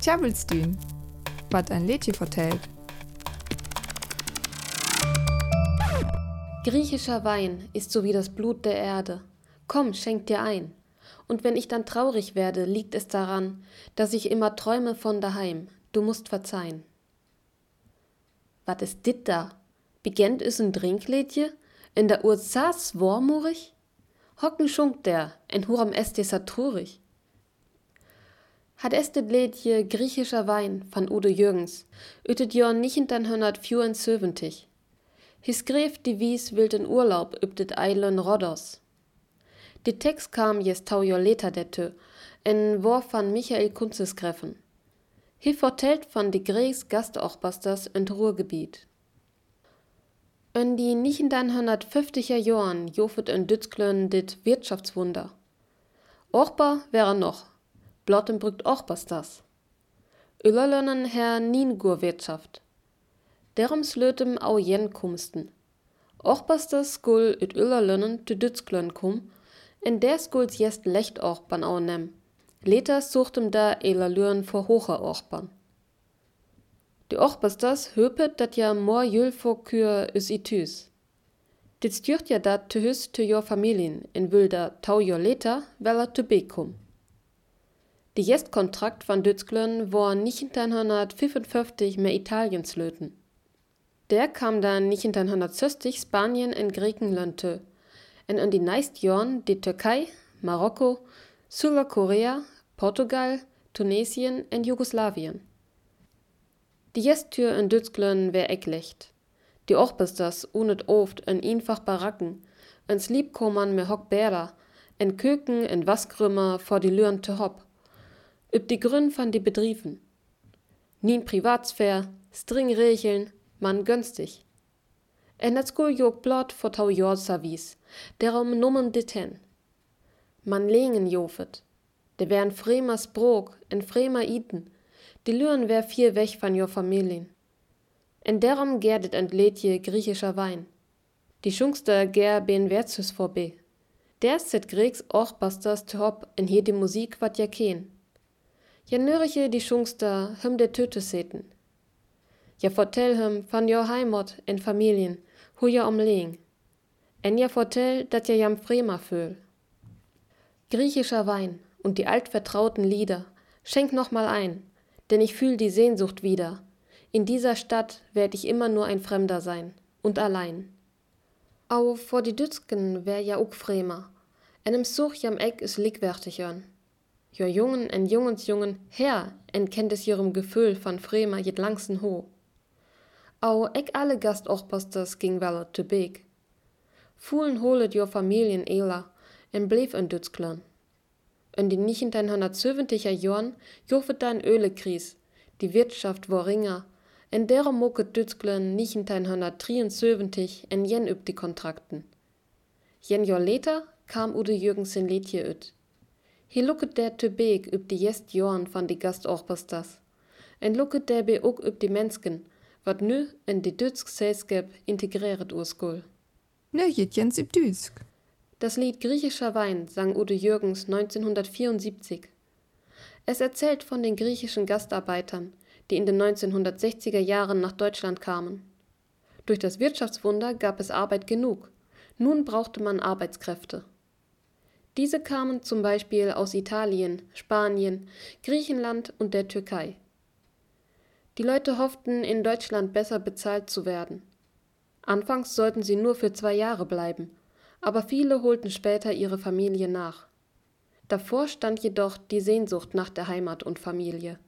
Tjabelstün, wat ein Lädchen vertellt. Griechischer Wein ist so wie das Blut der Erde. Komm, schenk dir ein. Und wenn ich dann traurig werde, liegt es daran, dass ich immer träume von daheim. Du musst verzeihen. Wat ist dit da? Begent is ein Drinklädje? In der Ursas wormurig? Hocken schunk der, en huram este satrurig. Hat este Lädje griechischer Wein van Udo Jürgens, ütet Jorn nicht in 1974. His Gref die Wies wild in Urlaub übtet Eilen Rodos. Die Text kam jes tau jo later dette, en Wor van Michael Kunzesgreffen. Hi vertellt von die Gries Gastochbasters in Ruhrgebiet. In die 1950er Jahren jofet in Dützklön dit Wirtschaftswunder. Ochbar wäre noch, Blottenbrückt Ochbasters. Öllerlönnen her Ningur Wirtschaft. Derum slötem au jen kumsten. Ochbasters skul ut Öllerlönnen te Dützklön kum, in der skuls jest lecht Ochban au nem. Letas suchtem da elalüren vor hocher Ochban. Die Ochbasters höpet dat ja mor jül vor kür is itüs. Dit stürt ja dat te hüs te jo Familien in wilder tau jo leta, weller te bekum. Die Jest-Kontrakt van Dützglön war nicht in 1955 mehr Italiens löten. Der kam dann nicht in 1960 Spanien und Griechenland te. Und in die nächsten Jahren die Türkei, Marokko, Südkorea, Portugal, Tunesien und Jugoslawien. Die Jesttür in Dützglön wär ecklecht. Die auch bis das unet oft in einfach Baracken, ins Liebkommern me hock Bäder, en Köken en Wasgrümmer vor die Lüren te hopp. Üb die Grün van die Betriefen. Nien Privatsphäre, string Regeln, man günstig. En dat skul jog blot vor tau Jord Savis, derom nummen dit hen. Man legen jofet, de wären fremer Sprog, en fremer Iten, die Lüren wär vier weg van jo Familien. En derom gerdet entlädje griechischer Wein. Die Schungster ger ben Wertzus vorbe. Der set Gregs och basters te hop en hier die Musik wat ja ken. Ja nöriche die Schungster hüm der Töte seten. Ja fortell hüm van jo Heimat en Familien, hu ja omlegen. En ja fortell, dat ja jam fremer fühl. Griechischer Wein und die altvertrauten Lieder, schenk noch mal ein, denn ich fühl die Sehnsucht wieder. In dieser Stadt werd ich immer nur ein Fremder sein und allein. Au vor die Dützken wär ja ook fremer, en im Such jam Eck is lickwertig jörn. Jo Jungen en Jungensjungen her en kennt es ihrem Gefühl van fremer jet langsen ho. Au eck alle Gastochposters ging weller te beg. Fuhlen holet jo Familien Ela en bleef in Dützklern. In den 1970er Jahren jofet dann Ölekris, die Wirtschaft war ringer, en derer mucket Dützglön 1973 en jen üb die Kontrakten. Jen Jahr later kam Ude Jürgensen Letje üt. Hi lucket der te beek üb die jest Jorn van die Gastochpasters. En der be ook üb die Mensken, wat nu in die Dütsk Selskap integriert urskul. Ne, jens ib Düsk. Das Lied Griechischer Wein sang Udo Jürgens 1974. Es erzählt von den griechischen Gastarbeitern, die in den 1960er Jahren nach Deutschland kamen. Durch das Wirtschaftswunder gab es Arbeit genug. Nun brauchte man Arbeitskräfte. Diese kamen zum Beispiel aus Italien, Spanien, Griechenland und der Türkei. Die Leute hofften, in Deutschland besser bezahlt zu werden. Anfangs sollten sie nur für zwei Jahre bleiben, aber viele holten später ihre Familie nach. Davor stand jedoch die Sehnsucht nach der Heimat und Familie.